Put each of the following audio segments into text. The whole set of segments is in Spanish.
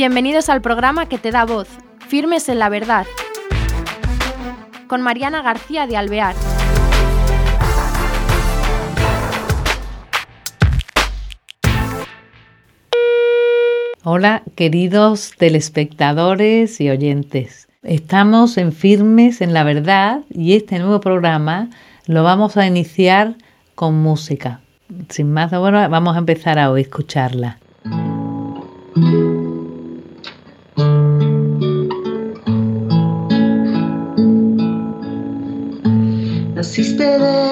Bienvenidos al programa que te da voz, Firmes en la Verdad, con Mariana García de Alvear. Hola, queridos telespectadores y oyentes. Estamos en Firmes en la Verdad y este nuevo programa lo vamos a iniciar con música. Sin más, bueno, vamos a empezar a escucharla.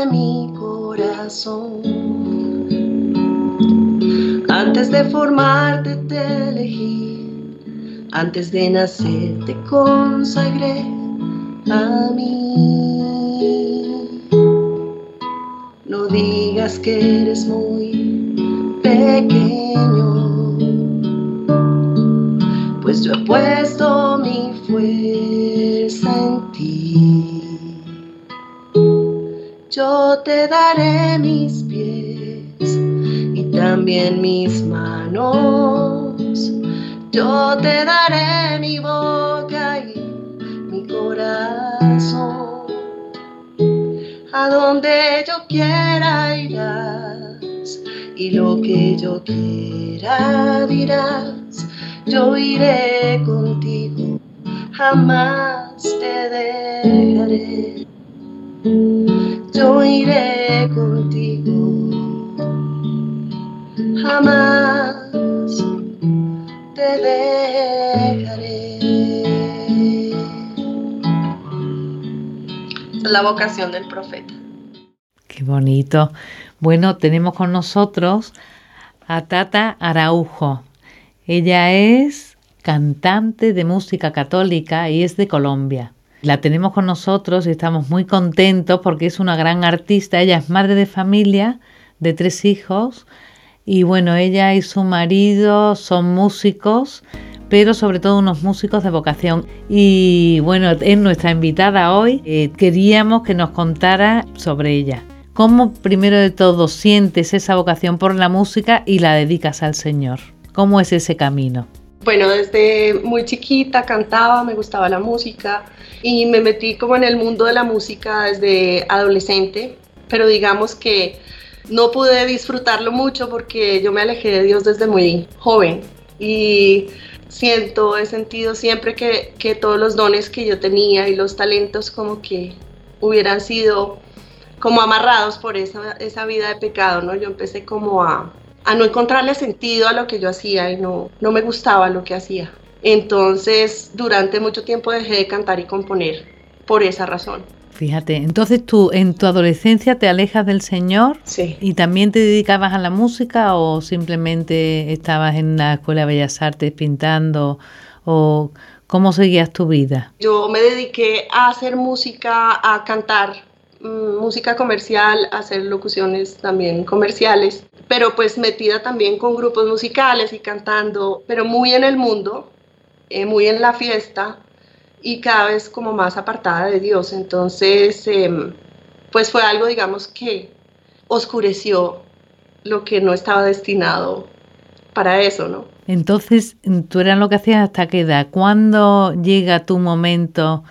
Mi corazón. Antes de formarte te elegí. Antes de nacer te consagré a mí. No digas que eres muy pequeño, pues yo he puesto mi Mis pies y también mis manos. Yo te daré mi boca y mi corazón. A donde yo quiera irás y lo que yo quiera dirás. Yo iré contigo, jamás te dejaré yo iré contigo, jamás te dejaré. Es la vocación del profeta. Qué bonito. Bueno, tenemos con nosotros a Tata Araujo. Ella es cantante de música católica y es de Colombia. La tenemos con nosotros y estamos muy contentos porque es una gran artista. Ella es madre de familia de tres hijos y bueno, ella y su marido son músicos, pero sobre todo unos músicos de vocación. Y bueno, es nuestra invitada hoy. Eh, queríamos que nos contara sobre ella. ¿Cómo primero de todo sientes esa vocación por la música y la dedicas al Señor? ¿Cómo es ese camino? Bueno, desde muy chiquita cantaba, me gustaba la música y me metí como en el mundo de la música desde adolescente, pero digamos que no pude disfrutarlo mucho porque yo me alejé de Dios desde muy joven y siento, he sentido siempre que, que todos los dones que yo tenía y los talentos como que hubieran sido como amarrados por esa, esa vida de pecado, ¿no? Yo empecé como a, a no encontrarle sentido a lo que yo hacía y no, no me gustaba lo que hacía. Entonces, durante mucho tiempo dejé de cantar y componer por esa razón. Fíjate, entonces tú en tu adolescencia te alejas del Señor sí. y también te dedicabas a la música o simplemente estabas en la Escuela de Bellas Artes pintando o cómo seguías tu vida? Yo me dediqué a hacer música, a cantar música comercial, hacer locuciones también comerciales, pero pues metida también con grupos musicales y cantando, pero muy en el mundo, eh, muy en la fiesta y cada vez como más apartada de Dios. Entonces, em, pues fue algo, digamos, que oscureció lo que no estaba destinado para eso, ¿no? Entonces, tú eras lo que hacías hasta qué edad? ¿Cuándo llega tu momento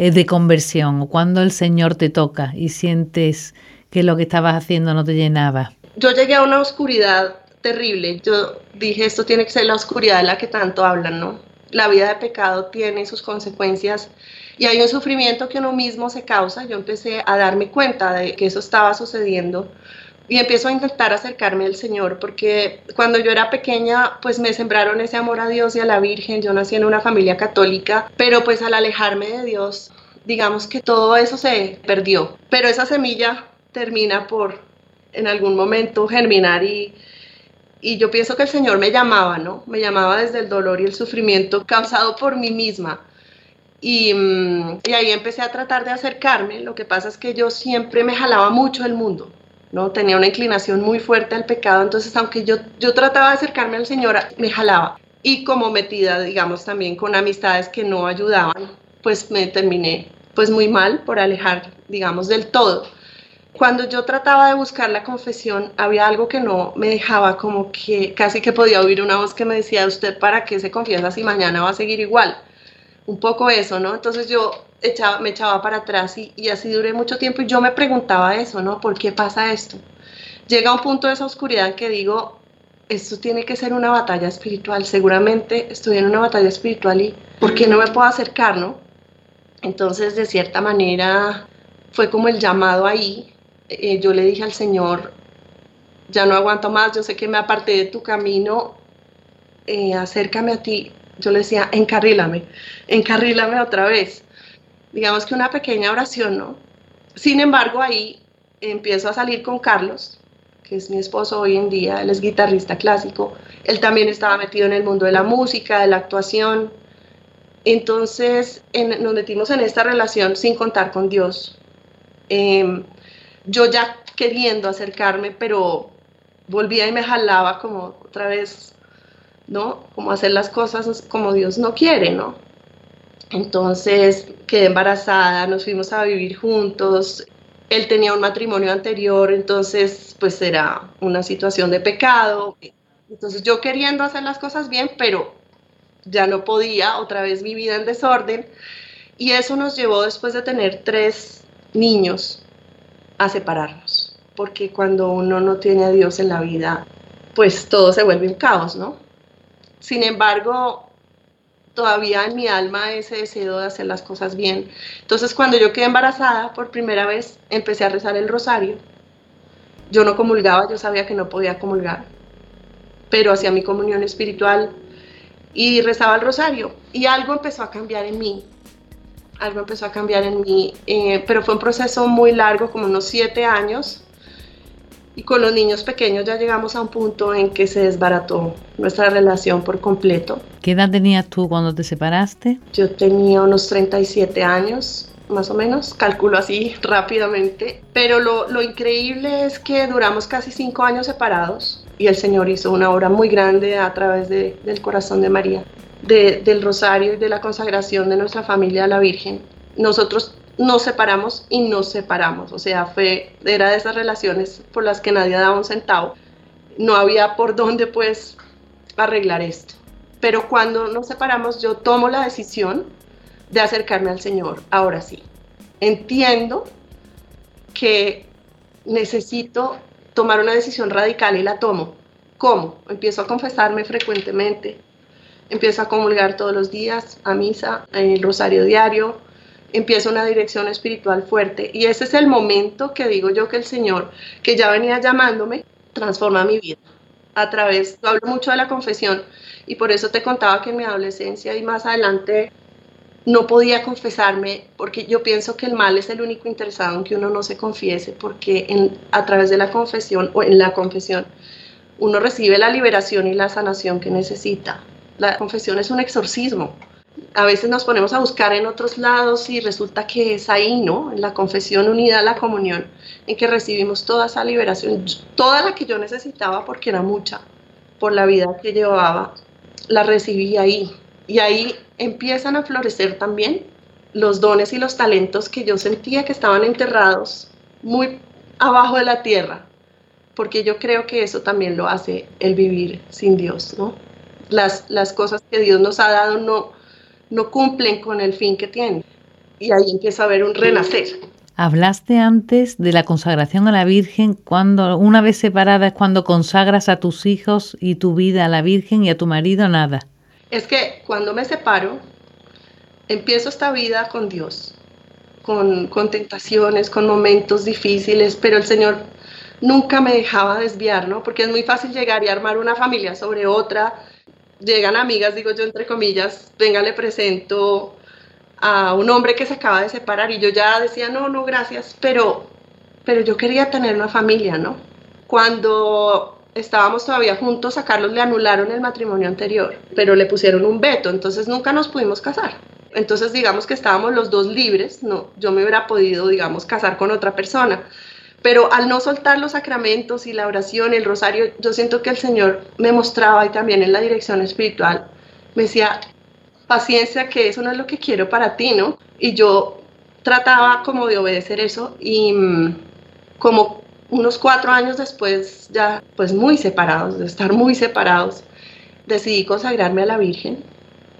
eh, de conversión cuando el Señor te toca y sientes que lo que estabas haciendo no te llenaba? Yo llegué a una oscuridad terrible. Yo dije, esto tiene que ser la oscuridad de la que tanto hablan, ¿no? la vida de pecado tiene sus consecuencias y hay un sufrimiento que uno mismo se causa. Yo empecé a darme cuenta de que eso estaba sucediendo y empiezo a intentar acercarme al Señor porque cuando yo era pequeña pues me sembraron ese amor a Dios y a la Virgen. Yo nací en una familia católica, pero pues al alejarme de Dios, digamos que todo eso se perdió. Pero esa semilla termina por en algún momento germinar y y yo pienso que el Señor me llamaba, ¿no? Me llamaba desde el dolor y el sufrimiento causado por mí misma. Y, mm, y, ahí empecé a tratar de acercarme. Lo que pasa es que yo siempre me jalaba mucho el mundo, ¿no? Tenía una inclinación muy fuerte al pecado. Entonces, aunque yo, yo trataba de acercarme al Señor, me jalaba. Y como metida, digamos, también con amistades que no ayudaban, pues me terminé pues muy mal por alejar, digamos, del todo. Cuando yo trataba de buscar la confesión, había algo que no me dejaba, como que casi que podía oír una voz que me decía, ¿usted para qué se confiesa si mañana va a seguir igual? Un poco eso, ¿no? Entonces yo echaba, me echaba para atrás y, y así duré mucho tiempo y yo me preguntaba eso, ¿no? ¿Por qué pasa esto? Llega un punto de esa oscuridad que digo, esto tiene que ser una batalla espiritual. Seguramente estoy en una batalla espiritual y ¿por qué no me puedo acercar, no? Entonces, de cierta manera, fue como el llamado ahí eh, yo le dije al Señor, ya no aguanto más, yo sé que me aparté de tu camino, eh, acércame a ti. Yo le decía, encarrílame, encarrílame otra vez. Digamos que una pequeña oración, ¿no? Sin embargo, ahí empiezo a salir con Carlos, que es mi esposo hoy en día, él es guitarrista clásico, él también estaba metido en el mundo de la música, de la actuación. Entonces nos metimos en esta relación sin contar con Dios. Em, yo ya queriendo acercarme, pero volvía y me jalaba como otra vez, ¿no? Como hacer las cosas como Dios no quiere, ¿no? Entonces quedé embarazada, nos fuimos a vivir juntos. Él tenía un matrimonio anterior, entonces pues era una situación de pecado. Entonces yo queriendo hacer las cosas bien, pero ya no podía, otra vez mi vida en desorden. Y eso nos llevó después de tener tres niños a separarnos, porque cuando uno no tiene a Dios en la vida, pues todo se vuelve un caos, ¿no? Sin embargo, todavía en mi alma ese deseo de hacer las cosas bien. Entonces, cuando yo quedé embarazada por primera vez, empecé a rezar el rosario. Yo no comulgaba, yo sabía que no podía comulgar, pero hacía mi comunión espiritual y rezaba el rosario. Y algo empezó a cambiar en mí algo empezó a cambiar en mí, eh, pero fue un proceso muy largo, como unos siete años. Y con los niños pequeños ya llegamos a un punto en que se desbarató nuestra relación por completo. ¿Qué edad tenías tú cuando te separaste? Yo tenía unos 37 años, más o menos, calculo así rápidamente. Pero lo, lo increíble es que duramos casi cinco años separados y el Señor hizo una obra muy grande a través de, del corazón de María del rosario y de la consagración de nuestra familia a la Virgen, nosotros nos separamos y nos separamos. O sea, fue, era de esas relaciones por las que nadie daba un centavo. No había por dónde pues arreglar esto. Pero cuando nos separamos yo tomo la decisión de acercarme al Señor. Ahora sí, entiendo que necesito tomar una decisión radical y la tomo. ¿Cómo? Empiezo a confesarme frecuentemente, empiezo a comulgar todos los días, a misa, el rosario diario, empiezo una dirección espiritual fuerte. Y ese es el momento que digo yo que el Señor, que ya venía llamándome, transforma mi vida. A través, hablo mucho de la confesión y por eso te contaba que en mi adolescencia y más adelante no podía confesarme porque yo pienso que el mal es el único interesado en que uno no se confiese porque en, a través de la confesión o en la confesión uno recibe la liberación y la sanación que necesita. La confesión es un exorcismo. A veces nos ponemos a buscar en otros lados y resulta que es ahí, ¿no? En la confesión unida a la comunión, en que recibimos toda esa liberación, toda la que yo necesitaba porque era mucha por la vida que llevaba, la recibí ahí. Y ahí empiezan a florecer también los dones y los talentos que yo sentía que estaban enterrados muy abajo de la tierra, porque yo creo que eso también lo hace el vivir sin Dios, ¿no? las, las cosas que Dios nos ha dado no, no cumplen con el fin que tienen. Y ahí empieza a haber un renacer. Hablaste antes de la consagración a la Virgen, cuando una vez separada es cuando consagras a tus hijos y tu vida a la Virgen y a tu marido nada. Es que cuando me separo, empiezo esta vida con Dios, con, con tentaciones, con momentos difíciles, pero el Señor nunca me dejaba desviar, ¿no? Porque es muy fácil llegar y armar una familia sobre otra, llegan amigas, digo yo entre comillas, venga, le presento a un hombre que se acaba de separar y yo ya decía, no, no, gracias, pero, pero yo quería tener una familia, ¿no? Cuando estábamos todavía juntos, a Carlos le anularon el matrimonio anterior, pero le pusieron un veto, entonces nunca nos pudimos casar. Entonces digamos que estábamos los dos libres, no, yo me hubiera podido, digamos, casar con otra persona, pero al no soltar los sacramentos y la oración, el rosario, yo siento que el Señor me mostraba y también en la dirección espiritual me decía, paciencia, que eso no es lo que quiero para ti, ¿no? Y yo trataba como de obedecer eso y, como unos cuatro años después, ya pues muy separados, de estar muy separados, decidí consagrarme a la Virgen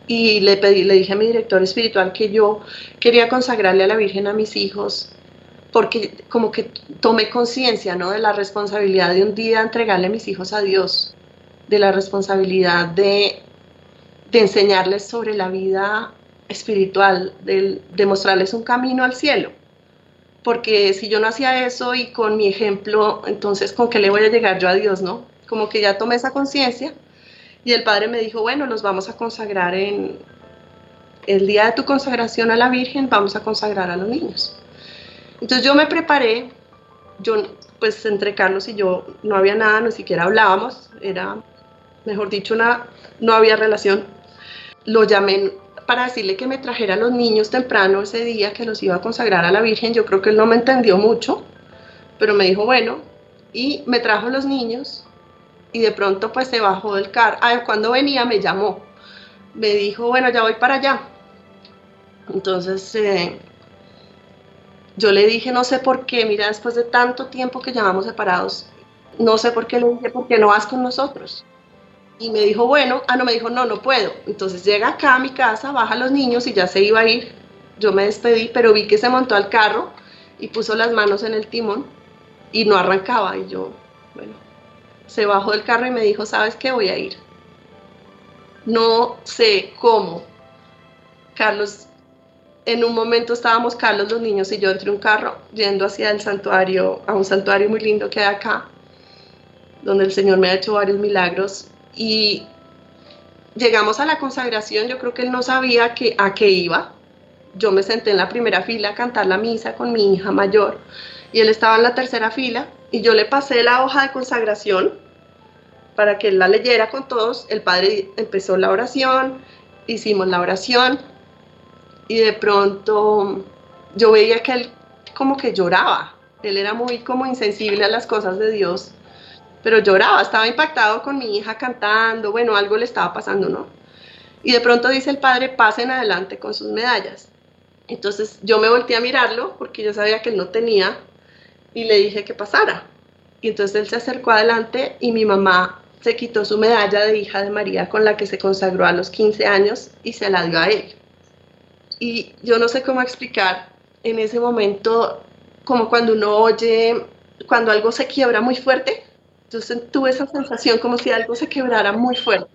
y le pedí, le dije a mi director espiritual que yo quería consagrarle a la Virgen a mis hijos porque como que tomé conciencia, ¿no? De la responsabilidad de un día entregarle a mis hijos a Dios, de la responsabilidad de, de enseñarles sobre la vida espiritual, de, de mostrarles un camino al cielo. Porque si yo no hacía eso y con mi ejemplo, entonces ¿con qué le voy a llegar yo a Dios, no? Como que ya tomé esa conciencia y el padre me dijo, bueno, nos vamos a consagrar en el día de tu consagración a la Virgen, vamos a consagrar a los niños. Entonces yo me preparé, yo pues entre Carlos y yo no había nada, ni siquiera hablábamos, era, mejor dicho, una, no había relación. Lo llamé para decirle que me trajera los niños temprano ese día que los iba a consagrar a la Virgen. Yo creo que él no me entendió mucho, pero me dijo, bueno, y me trajo los niños y de pronto pues se bajó del carro. Ah, cuando venía me llamó, me dijo, bueno, ya voy para allá. Entonces eh, yo le dije, no sé por qué, mira, después de tanto tiempo que llevamos separados, no sé por qué le dije, ¿por qué no vas con nosotros? Y me dijo, bueno, ah, no, me dijo, no, no puedo. Entonces llega acá a mi casa, baja a los niños y ya se iba a ir. Yo me despedí, pero vi que se montó al carro y puso las manos en el timón y no arrancaba. Y yo, bueno, se bajó del carro y me dijo, ¿sabes qué? Voy a ir. No sé cómo. Carlos en un momento estábamos Carlos, los niños y yo entre un carro yendo hacia el santuario, a un santuario muy lindo que hay acá, donde el Señor me ha hecho varios milagros y llegamos a la consagración, yo creo que él no sabía que, a qué iba. Yo me senté en la primera fila a cantar la misa con mi hija mayor y él estaba en la tercera fila y yo le pasé la hoja de consagración para que él la leyera con todos. El padre empezó la oración, hicimos la oración y de pronto yo veía que él como que lloraba. Él era muy como insensible a las cosas de Dios, pero lloraba, estaba impactado con mi hija cantando, bueno, algo le estaba pasando, ¿no? Y de pronto dice el padre, pasen adelante con sus medallas. Entonces yo me volteé a mirarlo porque yo sabía que él no tenía y le dije que pasara. Y entonces él se acercó adelante y mi mamá se quitó su medalla de hija de María con la que se consagró a los 15 años y se la dio a él y yo no sé cómo explicar en ese momento, como cuando uno oye, cuando algo se quiebra muy fuerte, yo tuve esa sensación como si algo se quebrara muy fuerte.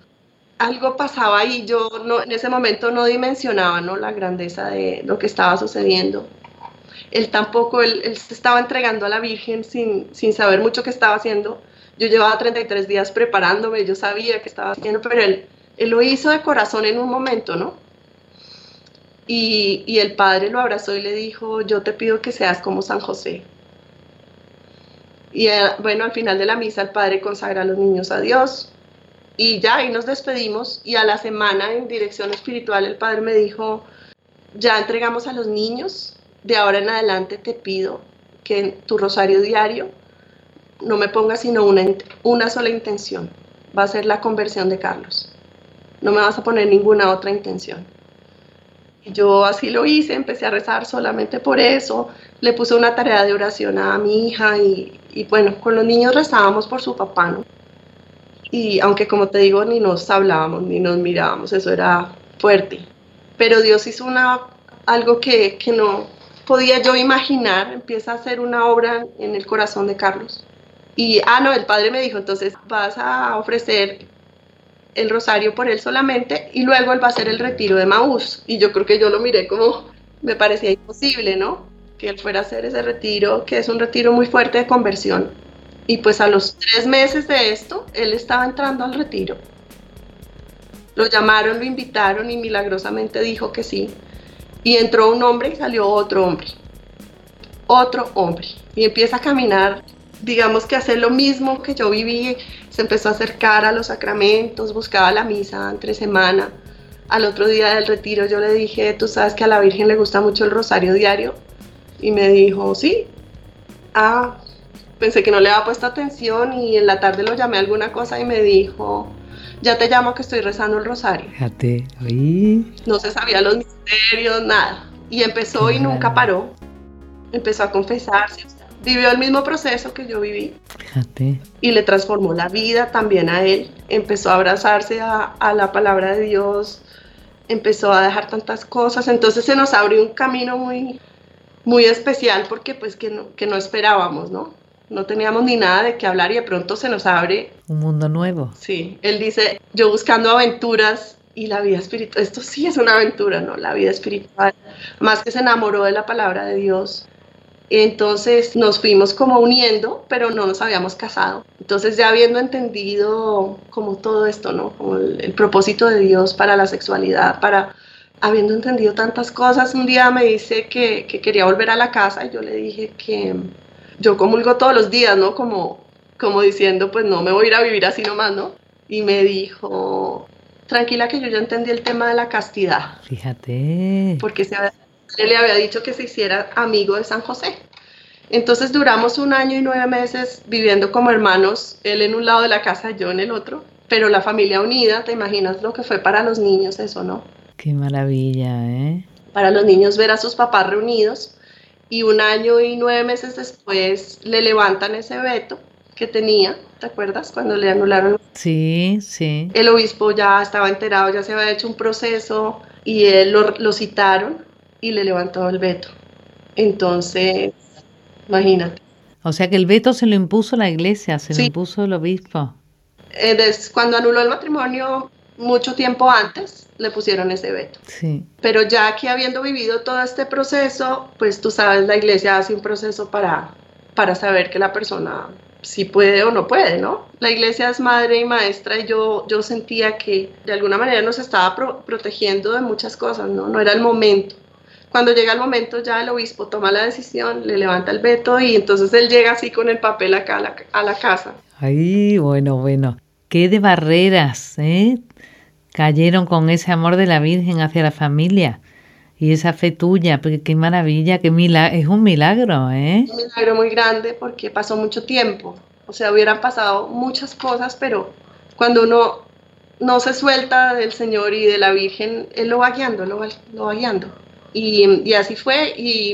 Algo pasaba y yo no, en ese momento no dimensionaba ¿no? la grandeza de lo que estaba sucediendo. Él tampoco, él, se estaba entregando a la Virgen sin, sin saber mucho qué estaba haciendo. Yo llevaba 33 días preparándome, yo sabía qué estaba haciendo, pero él, él lo hizo de corazón en un momento, ¿no? Y, el padre lo abrazó y le dijo, yo te pido que seas como San José. Y eh, bueno, al final de la misa el padre consagra a los niños a Dios. Y ya ahí nos despedimos y a la semana en dirección espiritual el padre me dijo, ya entregamos a los niños, de ahora en adelante te pido que en tu rosario diario no me pongas sino una, una sola intención, va a ser la conversión de Carlos. No me vas a poner ninguna otra intención. Yo así lo hice, empecé a rezar solamente por eso, le puse una tarea de oración a mi hija y, bueno, con los niños rezábamos por su papá, ¿no? Y aunque como te digo, ni nos hablábamos, ni nos mirábamos, eso era fuerte. Pero Dios hizo una, algo que, que no podía yo imaginar, empieza a hacer una obra en el corazón de Carlos. Y, ah, no, el padre me dijo, entonces vas a ofrecer el rosario por él solamente y luego él va a hacer el retiro de Maús. Y yo creo que yo lo miré como me parecía imposible, ¿no? Que él fuera a hacer ese retiro, que es un retiro muy fuerte de conversión. Y pues a los tres meses de esto, él estaba entrando al retiro. Lo llamaron, lo invitaron y milagrosamente dijo que sí. Y entró un hombre y salió otro hombre. Otro hombre. Y empieza a caminar digamos que hacer lo mismo que yo viví, se empezó a acercar a los sacramentos, buscaba la misa entre semana. Al otro día del retiro yo le dije, tú sabes que a la Virgen le gusta mucho el rosario diario. Y me dijo, sí. Ah, pensé que no le había puesto atención y en la tarde lo llamé a alguna cosa y me dijo, ya te llamo que estoy rezando el rosario. Fíjate. No se sabía los misterios, nada. Y empezó y nunca paró. Empezó a confesarse, vivió el mismo proceso que yo viví. Fíjate. Y le transformó la vida también a él. Empezó a abrazarse a, a la palabra de Dios, empezó a dejar tantas cosas. Entonces se nos abrió un camino muy, muy especial porque pues que no, que no esperábamos, ¿no? No teníamos ni nada de qué hablar y de pronto se nos abre. Un mundo nuevo. Sí, él dice, yo buscando aventuras y la vida espiritual, esto sí es una aventura, ¿no? La vida espiritual, más que se enamoró de la palabra de Dios. Entonces nos fuimos como uniendo, pero no nos habíamos casado. Entonces ya habiendo entendido como todo esto, ¿no? Como el, el propósito de Dios para la sexualidad, para habiendo entendido tantas cosas, un día me dice que, que quería volver a la casa y yo le dije que yo comulgo todos los días, ¿no? Como, como diciendo, pues no me voy a ir a vivir así nomás, ¿no? Y me dijo, tranquila que yo ya entendí el tema de la castidad. Fíjate. Porque se, él le había dicho que se hiciera amigo de San José. Entonces duramos un año y nueve meses viviendo como hermanos, él en un lado de la casa, yo en el otro, pero la familia unida, te imaginas lo que fue para los niños eso, ¿no? Qué maravilla, ¿eh? Para los niños ver a sus papás reunidos y un año y nueve meses después le levantan ese veto que tenía, ¿te acuerdas? Cuando le anularon. Sí, sí. El obispo ya estaba enterado, ya se había hecho un proceso y él lo, lo citaron y le levantó el veto. Entonces, imagínate. O sea que el veto se lo impuso la iglesia, se lo impuso el obispo. Eh, des- cuando anuló el matrimonio, mucho tiempo antes, le pusieron ese veto. Sí. Pero ya aquí habiendo vivido todo este proceso, pues tú sabes, la iglesia hace un proceso para, para saber que la persona si puede o no puede, ¿no? La iglesia es madre y maestra y yo, yo sentía que de alguna manera nos estaba pro- protegiendo de muchas cosas, ¿no? No era el momento. Cuando llega el momento ya el obispo toma la decisión, le levanta el veto y entonces él llega así con el papel acá a la, a la casa. Ay, bueno, bueno. Qué de barreras, ¿eh? Cayeron con ese amor de la Virgen hacia la familia y esa fe tuya, porque qué maravilla, qué milagro, es un milagro, ¿eh? un milagro muy grande porque pasó mucho tiempo. O sea, hubieran pasado muchas cosas, pero cuando uno no se suelta del Señor y de la Virgen, Él lo va guiando, lo va, lo va guiando. Y, y así fue. Y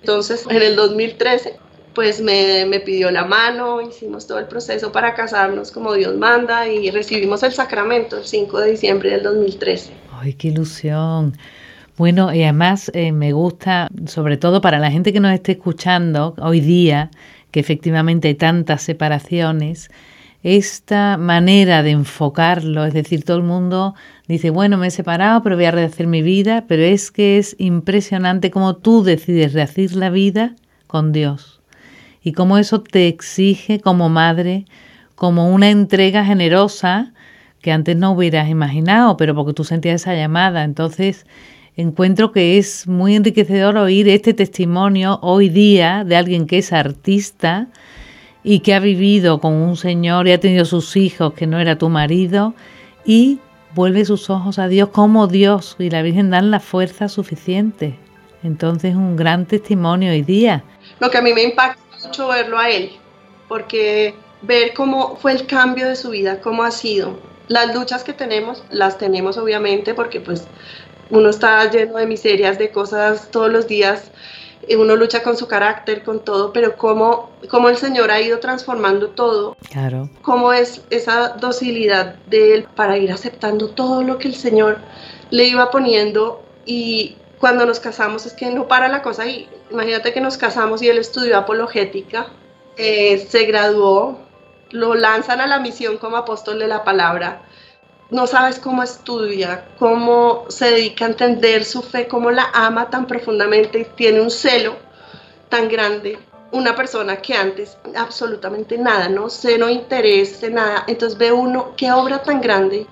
entonces en el 2013, pues me, me pidió la mano, hicimos todo el proceso para casarnos como Dios manda y recibimos el sacramento el 5 de diciembre del 2013. Ay, qué ilusión. Bueno, y además eh, me gusta, sobre todo para la gente que nos esté escuchando hoy día, que efectivamente hay tantas separaciones, esta manera de enfocarlo, es decir, todo el mundo dice, bueno, me he separado, pero voy a rehacer mi vida, pero es que es impresionante cómo tú decides rehacer la vida con Dios y cómo eso te exige como madre, como una entrega generosa que antes no hubieras imaginado, pero porque tú sentías esa llamada. Entonces, encuentro que es muy enriquecedor oír este testimonio hoy día de alguien que es artista y que ha vivido con un señor y ha tenido sus hijos que no era tu marido y vuelve sus ojos a Dios como Dios y la Virgen dan la fuerza suficiente. Entonces, un gran testimonio hoy día. Lo que a mí me impacta mucho verlo a él, porque ver cómo fue el cambio de su vida, cómo ha sido. Las luchas que tenemos, las tenemos obviamente porque pues uno está lleno de miserias, de cosas todos los días, uno lucha con su carácter, con todo, pero cómo, cómo el Señor ha ido transformando todo, Claro, cómo es esa docilidad de él para ir aceptando todo lo que el Señor le iba poniendo y cuando nos casamos es que no para la cosa ahí. Imagínate que nos casamos y él estudió apologética, eh, se graduó, lo lanzan a la misión como apóstol de la palabra. No sabes cómo estudia, cómo se dedica a entender su fe, cómo la ama tan profundamente y tiene un celo tan grande. Una persona que antes absolutamente nada, no cero interés, nada. Entonces ve uno qué obra tan grande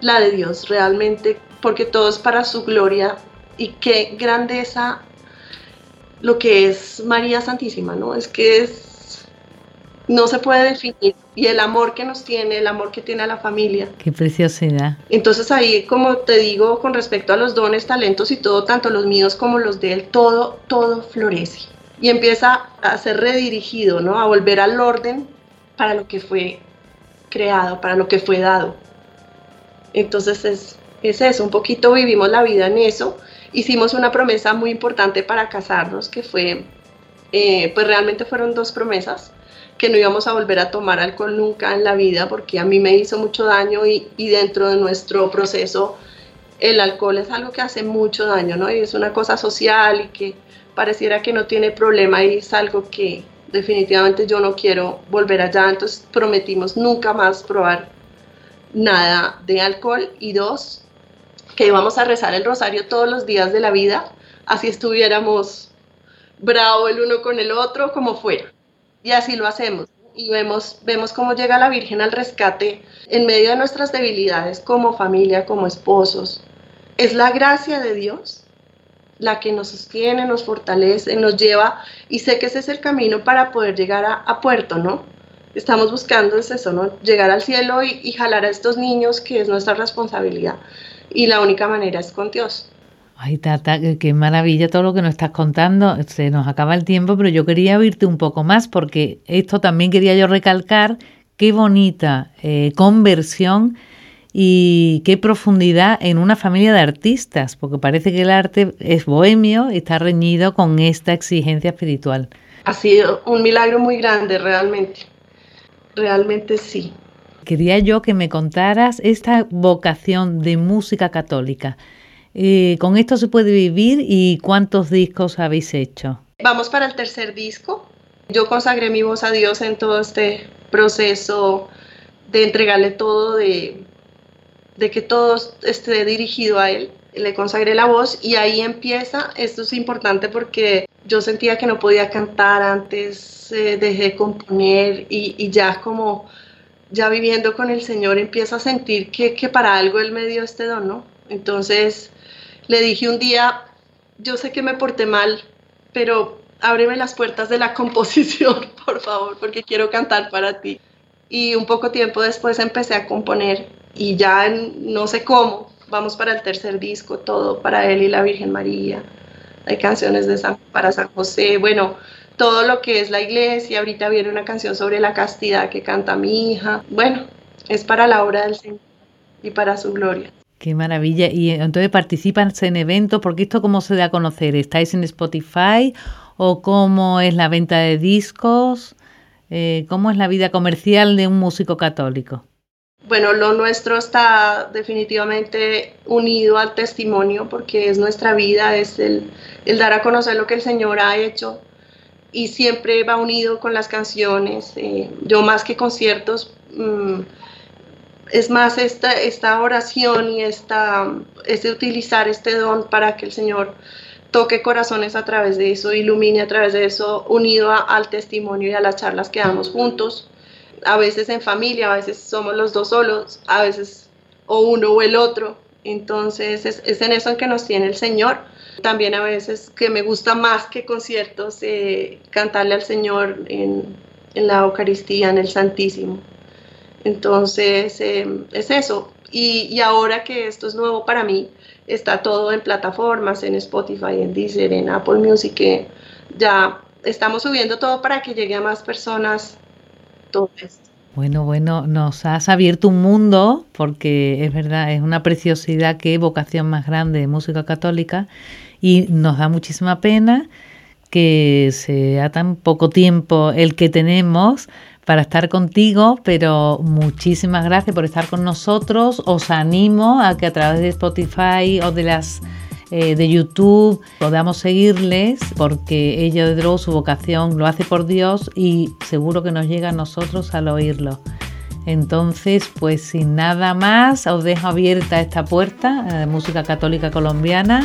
la de Dios realmente, porque todo es para su gloria y qué grandeza lo que es María Santísima, ¿no? Es que es no se puede definir y el amor que nos tiene, el amor que tiene a la familia. qué preciosidad. Entonces ahí, como te digo, con respecto a los dones, talentos y todo, tanto los míos como los de él, todo, todo florece. Y empieza a ser redirigido, ¿no? A volver al orden para lo que fue creado, para lo que fue dado. Entonces es, es eso, un poquito vivimos la vida en eso. Hicimos una promesa muy importante para casarnos, que fue eh, pues realmente fueron dos promesas que no íbamos a volver a tomar alcohol nunca en la vida porque a mí me hizo mucho daño y, dentro de nuestro proceso el alcohol es algo que hace mucho daño, ¿no? Y es una cosa social y que pareciera que no tiene problema y es algo que definitivamente yo no quiero volver allá, entonces prometimos nunca más probar nada de alcohol y dos, que íbamos a rezar el rosario todos los días de la vida, así estuviéramos bravo el uno con el otro, como fuera. Y así lo hacemos. Y vemos, vemos cómo llega la Virgen al rescate en medio de nuestras debilidades como familia, como esposos. Es la gracia de Dios la que nos sostiene, nos fortalece, nos lleva y sé que ese es el camino para poder llegar a, puerto, ¿no? Estamos buscando es eso, ¿no? Llegar al cielo y, y jalar a estos niños que es nuestra responsabilidad y la única manera es con Dios. Ay, Tata, qué maravilla todo lo que nos estás contando. Se nos acaba el tiempo, pero yo quería oírte un poco más porque esto también quería yo recalcar. Qué bonita eh, conversión y qué profundidad en una familia de artistas, porque parece que el arte es bohemio y está reñido con esta exigencia espiritual. Ha sido un milagro muy grande, realmente. Realmente sí. Quería yo que me contaras esta vocación de música católica. Eh, ¿Con esto se puede vivir y cuántos discos habéis hecho? Vamos para el tercer disco. Yo consagré mi voz a Dios en todo este proceso de entregarle todo, de, que todo esté dirigido a Él. Le consagré la voz y ahí empieza. Esto es importante porque yo sentía que no podía cantar antes, eh, dejé de componer y, ya como ya viviendo con el Señor, empiezo a sentir que, que, para algo Él me dio este don, ¿no? Entonces le dije un día, yo sé que me porté mal, pero ábreme las puertas de la composición, por favor, porque quiero cantar para ti. Y un poco tiempo después empecé a componer y ya no sé cómo, vamos para el tercer disco, todo para Él y la Virgen María. Hay canciones de San, para San José, bueno, todo lo que es la iglesia. Ahorita viene una canción sobre la castidad que canta mi hija. Bueno, es para la obra del Señor y para su gloria. Qué maravilla. Y entonces participan en eventos, porque esto cómo se da a conocer? ¿Estáis en Spotify o cómo es la venta de discos? Eh, ¿Cómo es la vida comercial de un músico católico? Bueno, lo nuestro está definitivamente unido al testimonio porque es nuestra vida, es el, el dar a conocer lo que el Señor ha hecho y siempre va unido con las canciones. Eh, yo más que conciertos, mm, es más esta, esta oración y esta, este utilizar este don para que el Señor toque corazones a través de eso, ilumine a través de eso, unido al testimonio y a las charlas que damos juntos. A veces en familia, a veces somos los dos solos, a veces o uno o el otro. Entonces es, en eso en que nos tiene el Señor también a veces que me gusta más que conciertos eh, cantarle al Señor en, la Eucaristía, en el Santísimo. Entonces, eh, es eso. Y, ahora que esto es nuevo para mí, está todo en plataformas, en Spotify, en Deezer, en Apple Music, ya estamos subiendo todo para que llegue a más personas todo esto. Bueno, bueno, nos has abierto un mundo, porque es verdad, es una preciosidad, qué vocación más grande de música católica y nos da muchísima pena que sea tan poco tiempo el que tenemos para estar contigo, pero muchísimas gracias por estar con nosotros. Os animo a que a través de Spotify o de las eh, de YouTube podamos seguirles porque ella de luego su vocación lo hace por Dios y seguro que nos llega a nosotros al oírlo. Entonces, pues sin nada más, os dejo abierta esta puerta de música católica colombiana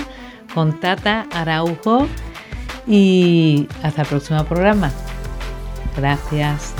con Tata Araujo y hasta el próximo programa. Gracias.